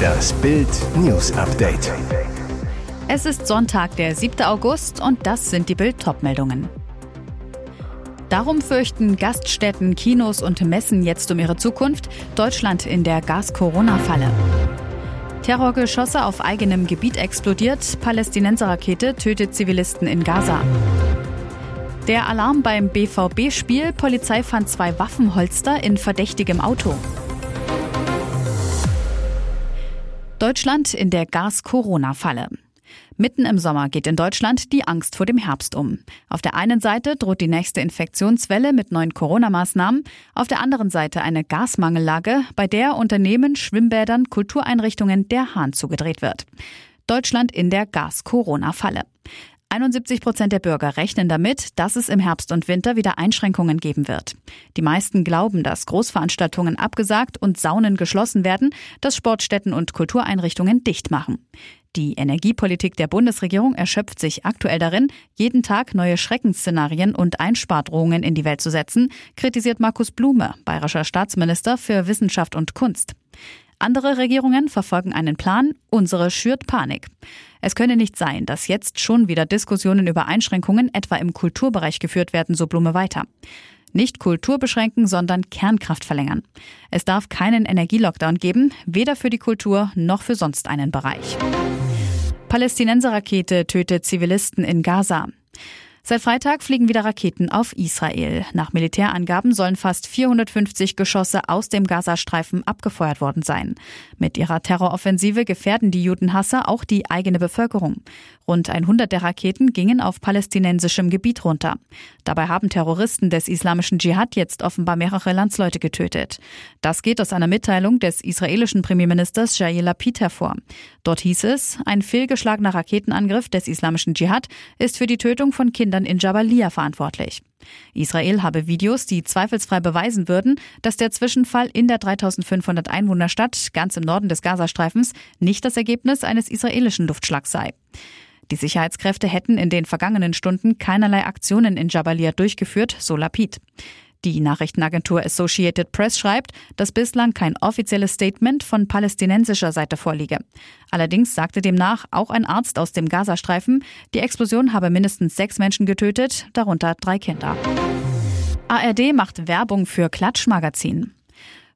Das Bild News Update. Es ist Sonntag, der 7. August und das sind die Bild meldungen Darum fürchten Gaststätten, Kinos und Messen jetzt um ihre Zukunft. Deutschland in der Gas-Corona-Falle. Terrorgeschosse auf eigenem Gebiet explodiert. Palästinenserrakete tötet Zivilisten in Gaza. Der Alarm beim BVB-Spiel. Polizei fand zwei Waffenholster in verdächtigem Auto. Deutschland in der Gas-Corona-Falle. Mitten im Sommer geht in Deutschland die Angst vor dem Herbst um. Auf der einen Seite droht die nächste Infektionswelle mit neuen Corona-Maßnahmen, auf der anderen Seite eine Gasmangellage, bei der Unternehmen, Schwimmbädern, Kultureinrichtungen der Hahn zugedreht wird. Deutschland in der Gas-Corona-Falle. 71 Prozent der Bürger rechnen damit, dass es im Herbst und Winter wieder Einschränkungen geben wird. Die meisten glauben, dass Großveranstaltungen abgesagt und Saunen geschlossen werden, dass Sportstätten und Kultureinrichtungen dicht machen. Die Energiepolitik der Bundesregierung erschöpft sich aktuell darin, jeden Tag neue Schreckensszenarien und Einspardrohungen in die Welt zu setzen, kritisiert Markus Blume, bayerischer Staatsminister für Wissenschaft und Kunst. Andere Regierungen verfolgen einen Plan, unsere schürt Panik. Es könne nicht sein, dass jetzt schon wieder Diskussionen über Einschränkungen etwa im Kulturbereich geführt werden, so Blume weiter. Nicht Kultur beschränken, sondern Kernkraft verlängern. Es darf keinen Energielockdown geben, weder für die Kultur noch für sonst einen Bereich. Palästinenserrakete tötet Zivilisten in Gaza. Seit Freitag fliegen wieder Raketen auf Israel. Nach Militärangaben sollen fast 450 Geschosse aus dem Gazastreifen abgefeuert worden sein. Mit ihrer Terroroffensive gefährden die Judenhasser auch die eigene Bevölkerung. Rund 100 der Raketen gingen auf palästinensischem Gebiet runter. Dabei haben Terroristen des islamischen Dschihad jetzt offenbar mehrere Landsleute getötet. Das geht aus einer Mitteilung des israelischen Premierministers Jair Lapid hervor. Dort hieß es, ein fehlgeschlagener Raketenangriff des islamischen Dschihad ist für die Tötung von Kindern Kindern in Jabalia verantwortlich. Israel habe Videos, die zweifelsfrei beweisen würden, dass der Zwischenfall in der 3500 Einwohnerstadt ganz im Norden des Gazastreifens nicht das Ergebnis eines israelischen Luftschlags sei. Die Sicherheitskräfte hätten in den vergangenen Stunden keinerlei Aktionen in Jabalia durchgeführt, so Lapid. Die Nachrichtenagentur Associated Press schreibt, dass bislang kein offizielles Statement von palästinensischer Seite vorliege. Allerdings sagte demnach auch ein Arzt aus dem Gazastreifen, die Explosion habe mindestens sechs Menschen getötet, darunter drei Kinder. ARD macht Werbung für Klatschmagazin.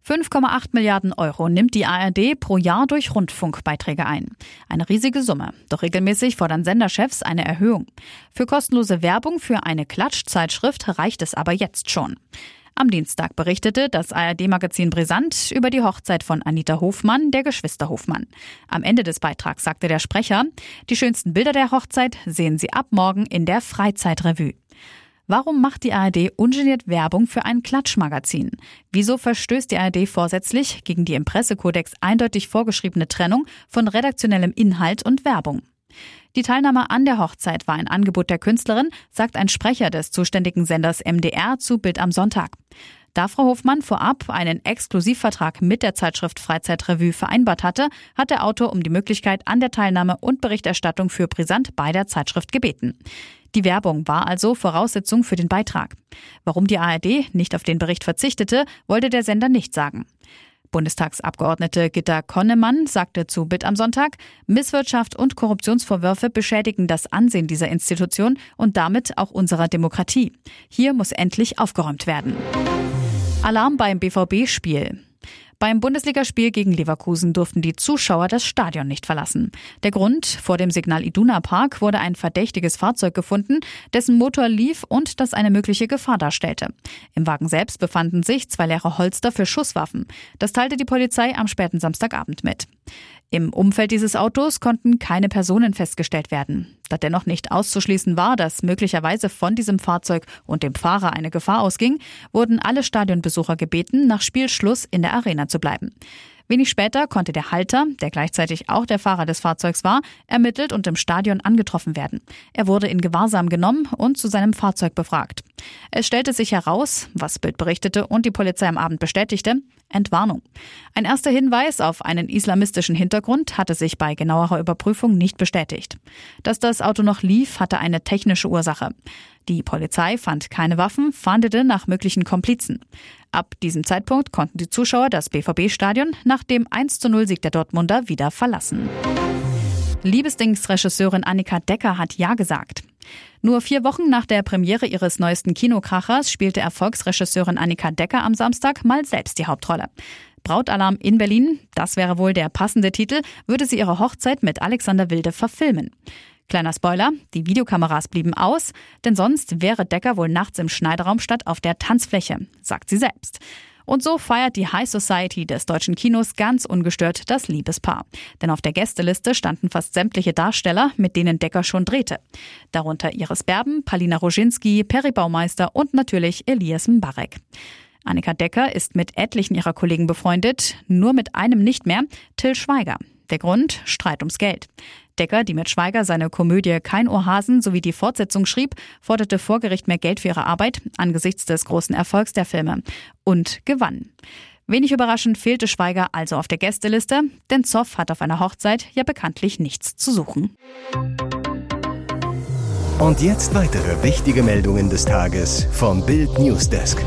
5,8 Milliarden Euro nimmt die ARD pro Jahr durch Rundfunkbeiträge ein. Eine riesige Summe. Doch regelmäßig fordern Senderchefs eine Erhöhung. Für kostenlose Werbung für eine Klatschzeitschrift reicht es aber jetzt schon. Am Dienstag berichtete das ARD-Magazin Brisant über die Hochzeit von Anita Hofmann, der Geschwister Hofmann. Am Ende des Beitrags sagte der Sprecher, die schönsten Bilder der Hochzeit sehen Sie ab morgen in der Freizeitrevue. Warum macht die ARD ungeniert Werbung für ein Klatschmagazin? Wieso verstößt die ARD vorsätzlich gegen die im Pressekodex eindeutig vorgeschriebene Trennung von redaktionellem Inhalt und Werbung? Die Teilnahme an der Hochzeit war ein Angebot der Künstlerin, sagt ein Sprecher des zuständigen Senders MDR zu Bild am Sonntag. Da Frau Hofmann vorab einen Exklusivvertrag mit der Zeitschrift Freizeitrevue vereinbart hatte, hat der Autor um die Möglichkeit an der Teilnahme und Berichterstattung für Brisant bei der Zeitschrift gebeten. Die Werbung war also Voraussetzung für den Beitrag. Warum die ARD nicht auf den Bericht verzichtete, wollte der Sender nicht sagen. Bundestagsabgeordnete Gitta Konnemann sagte zu Bild am Sonntag, Misswirtschaft und Korruptionsvorwürfe beschädigen das Ansehen dieser Institution und damit auch unserer Demokratie. Hier muss endlich aufgeräumt werden. Alarm beim BVB-Spiel. Beim Bundesligaspiel gegen Leverkusen durften die Zuschauer das Stadion nicht verlassen. Der Grund, vor dem Signal Iduna Park wurde ein verdächtiges Fahrzeug gefunden, dessen Motor lief und das eine mögliche Gefahr darstellte. Im Wagen selbst befanden sich zwei leere Holster für Schusswaffen. Das teilte die Polizei am späten Samstagabend mit. Im Umfeld dieses Autos konnten keine Personen festgestellt werden. Da dennoch nicht auszuschließen war, dass möglicherweise von diesem Fahrzeug und dem Fahrer eine Gefahr ausging, wurden alle Stadionbesucher gebeten, nach Spielschluss in der Arena zu bleiben. Wenig später konnte der Halter, der gleichzeitig auch der Fahrer des Fahrzeugs war, ermittelt und im Stadion angetroffen werden. Er wurde in Gewahrsam genommen und zu seinem Fahrzeug befragt. Es stellte sich heraus, was Bild berichtete und die Polizei am Abend bestätigte, Entwarnung. Ein erster Hinweis auf einen islamistischen Hintergrund hatte sich bei genauerer Überprüfung nicht bestätigt. Dass das Auto noch lief, hatte eine technische Ursache. Die Polizei fand keine Waffen, fahndete nach möglichen Komplizen. Ab diesem Zeitpunkt konnten die Zuschauer das BVB-Stadion nach dem 1 zu 0 Sieg der Dortmunder wieder verlassen. Liebesdings-Regisseurin Annika Decker hat Ja gesagt. Nur vier Wochen nach der Premiere ihres neuesten Kinokrachers spielte Erfolgsregisseurin Annika Decker am Samstag mal selbst die Hauptrolle. Brautalarm in Berlin, das wäre wohl der passende Titel, würde sie ihre Hochzeit mit Alexander Wilde verfilmen. Kleiner Spoiler, die Videokameras blieben aus, denn sonst wäre Decker wohl nachts im Schneideraum statt auf der Tanzfläche, sagt sie selbst. Und so feiert die High Society des deutschen Kinos ganz ungestört das Liebespaar. Denn auf der Gästeliste standen fast sämtliche Darsteller, mit denen Decker schon drehte. Darunter Iris Berben, Palina Roginski, Peri Baumeister und natürlich Elias Mbarek. Annika Decker ist mit etlichen ihrer Kollegen befreundet, nur mit einem nicht mehr, Till Schweiger. Der Grund? Streit ums Geld. Decker, die mit Schweiger seine Komödie Kein Ohrhasen sowie die Fortsetzung schrieb, forderte vor Gericht mehr Geld für ihre Arbeit angesichts des großen Erfolgs der Filme und gewann. Wenig überraschend fehlte Schweiger also auf der Gästeliste, denn Zoff hat auf einer Hochzeit ja bekanntlich nichts zu suchen. Und jetzt weitere wichtige Meldungen des Tages vom Bild Newsdesk.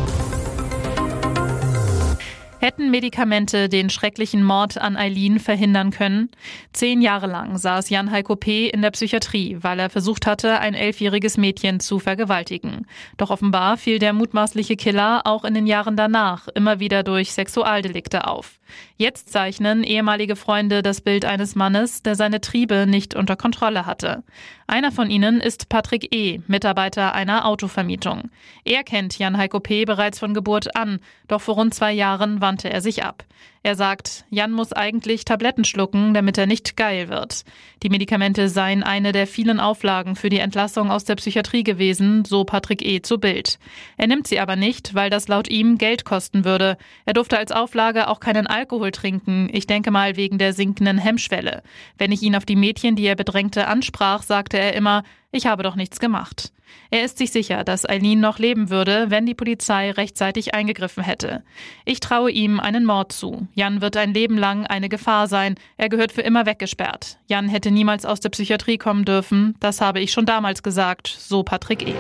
Hätten Medikamente den schrecklichen Mord an Eileen verhindern können? Zehn Jahre lang saß Jan Heiko P. in der Psychiatrie, weil er versucht hatte, ein elfjähriges Mädchen zu vergewaltigen. Doch offenbar fiel der mutmaßliche Killer auch in den Jahren danach immer wieder durch Sexualdelikte auf. Jetzt zeichnen ehemalige Freunde das Bild eines Mannes, der seine Triebe nicht unter Kontrolle hatte. Einer von ihnen ist Patrick E., Mitarbeiter einer Autovermietung. Er kennt Jan Heiko P. bereits von Geburt an, doch vor rund zwei Jahren wandte er sich ab. Er sagt, Jan muss eigentlich Tabletten schlucken, damit er nicht geil wird. Die Medikamente seien eine der vielen Auflagen für die Entlassung aus der Psychiatrie gewesen, so Patrick E. zu Bild. Er nimmt sie aber nicht, weil das laut ihm Geld kosten würde. Er durfte als Auflage auch keinen Alkohol trinken, ich denke mal wegen der sinkenden Hemmschwelle. Wenn ich ihn auf die Mädchen, die er bedrängte, ansprach, sagte er immer, ich habe doch nichts gemacht. Er ist sich sicher, dass Eileen noch leben würde, wenn die Polizei rechtzeitig eingegriffen hätte. Ich traue ihm einen Mord zu. Jan wird ein Leben lang eine Gefahr sein. Er gehört für immer weggesperrt. Jan hätte niemals aus der Psychiatrie kommen dürfen. Das habe ich schon damals gesagt, so Patrick E.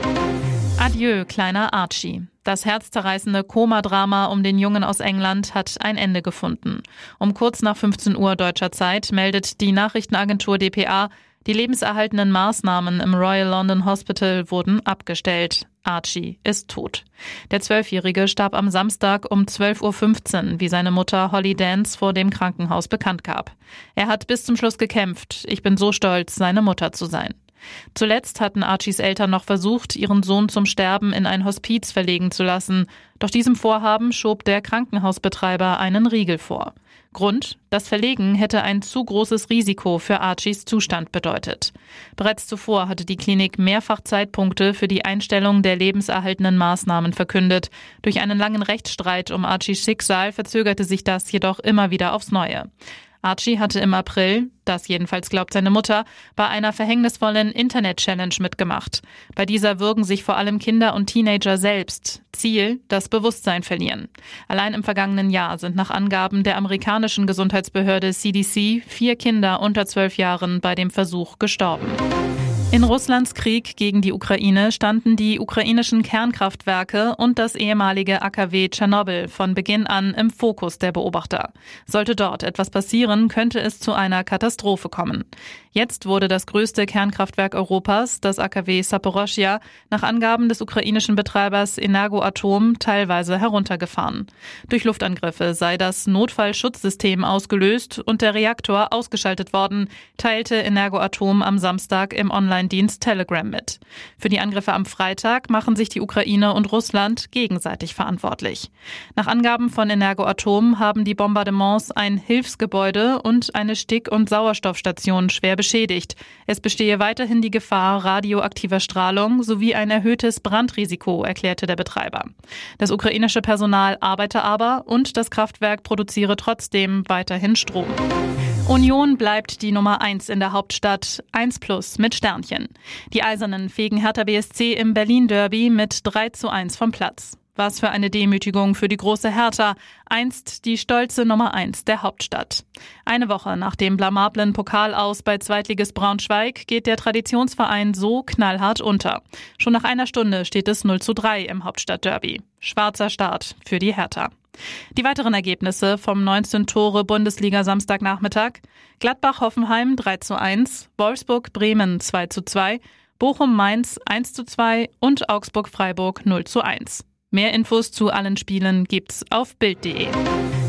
Adieu, kleiner Archie. Das herzzerreißende Koma-Drama um den Jungen aus England hat ein Ende gefunden. Um kurz nach 15 Uhr deutscher Zeit meldet die Nachrichtenagentur dpa, die lebenserhaltenden Maßnahmen im Royal London Hospital wurden abgestellt. Archie ist tot. Der Zwölfjährige starb am Samstag um 12.15 Uhr, wie seine Mutter Holly Dance vor dem Krankenhaus bekannt gab. Er hat bis zum Schluss gekämpft. Ich bin so stolz, seine Mutter zu sein. Zuletzt hatten Archies Eltern noch versucht, ihren Sohn zum Sterben in ein Hospiz verlegen zu lassen. Doch diesem Vorhaben schob der Krankenhausbetreiber einen Riegel vor. Grund, das Verlegen hätte ein zu großes Risiko für Archies Zustand bedeutet. Bereits zuvor hatte die Klinik mehrfach Zeitpunkte für die Einstellung der lebenserhaltenden Maßnahmen verkündet. Durch einen langen Rechtsstreit um Archies Schicksal verzögerte sich das jedoch immer wieder aufs Neue. Archie hatte im April, das jedenfalls glaubt seine Mutter, bei einer verhängnisvollen Internet-Challenge mitgemacht. Bei dieser würgen sich vor allem Kinder und Teenager selbst. Ziel, das Bewusstsein verlieren. Allein im vergangenen Jahr sind nach Angaben der amerikanischen Gesundheitsbehörde CDC vier Kinder unter zwölf Jahren bei dem Versuch gestorben. In Russlands Krieg gegen die Ukraine standen die ukrainischen Kernkraftwerke und das ehemalige AKW Tschernobyl von Beginn an im Fokus der Beobachter. Sollte dort etwas passieren, könnte es zu einer Katastrophe kommen. Jetzt wurde das größte Kernkraftwerk Europas, das AKW Saporoschia, nach Angaben des ukrainischen Betreibers Energoatom teilweise heruntergefahren. Durch Luftangriffe sei das Notfallschutzsystem ausgelöst und der Reaktor ausgeschaltet worden, teilte Energoatom am Samstag im Online-Dienst Telegram mit. Für die Angriffe am Freitag machen sich die Ukraine und Russland gegenseitig verantwortlich. Nach Angaben von Energoatom haben die Bombardements ein Hilfsgebäude und eine Stick- und Sauerstoffstation schwer beschädigt beschädigt. Es bestehe weiterhin die Gefahr radioaktiver Strahlung sowie ein erhöhtes Brandrisiko, erklärte der Betreiber. Das ukrainische Personal arbeite aber und das Kraftwerk produziere trotzdem weiterhin Strom. Union bleibt die Nummer 1 in der Hauptstadt, 1 plus mit Sternchen. Die Eisernen fegen Hertha BSC im Berlin Derby mit 3 zu 1 vom Platz. Was für eine Demütigung für die große Hertha, einst die stolze Nummer eins der Hauptstadt. Eine Woche nach dem blamablen Pokal aus bei Zweitliges Braunschweig geht der Traditionsverein so knallhart unter. Schon nach einer Stunde steht es 0 zu 3 im Hauptstadtderby. Schwarzer Start für die Hertha. Die weiteren Ergebnisse vom 19 Tore Bundesliga Samstagnachmittag. Gladbach-Hoffenheim 3 zu 1, Wolfsburg-Bremen 2 zu 2, Bochum-Mainz 1 zu 2 und Augsburg-Freiburg 0 zu 1. Mehr Infos zu allen Spielen gibt's auf Bild.de.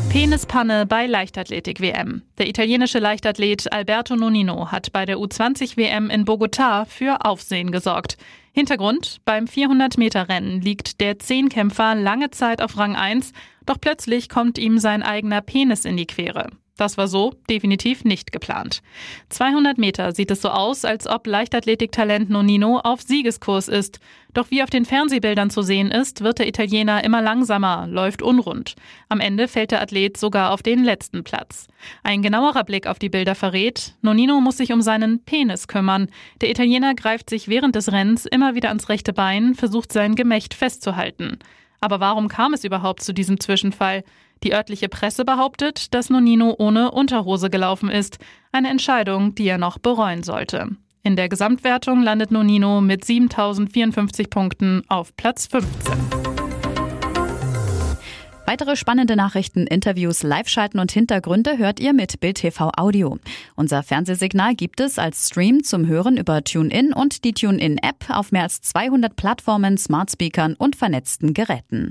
Penispanne bei Leichtathletik-WM. Der italienische Leichtathlet Alberto Nonino hat bei der U20-WM in Bogotá für Aufsehen gesorgt. Hintergrund, beim 400-Meter-Rennen liegt der Zehnkämpfer lange Zeit auf Rang 1, doch plötzlich kommt ihm sein eigener Penis in die Quere. Das war so definitiv nicht geplant. 200 Meter sieht es so aus, als ob Leichtathletiktalent Nonino auf Siegeskurs ist. Doch wie auf den Fernsehbildern zu sehen ist, wird der Italiener immer langsamer, läuft unrund. Am Ende fällt der Athlet sogar auf den letzten Platz. Ein genauerer Blick auf die Bilder verrät, Nonino muss sich um seinen Penis kümmern. Der Italiener greift sich während des Rennens immer wieder ans rechte Bein, versucht sein Gemächt festzuhalten. Aber warum kam es überhaupt zu diesem Zwischenfall? Die örtliche Presse behauptet, dass Nonino ohne Unterhose gelaufen ist. Eine Entscheidung, die er noch bereuen sollte. In der Gesamtwertung landet Nonino mit 7054 Punkten auf Platz 15. Weitere spannende Nachrichten, Interviews, Live-Schalten und Hintergründe hört ihr mit Bild TV Audio. Unser Fernsehsignal gibt es als Stream zum Hören über TuneIn und die TuneIn-App auf mehr als 200 Plattformen, Smartspeakern und vernetzten Geräten.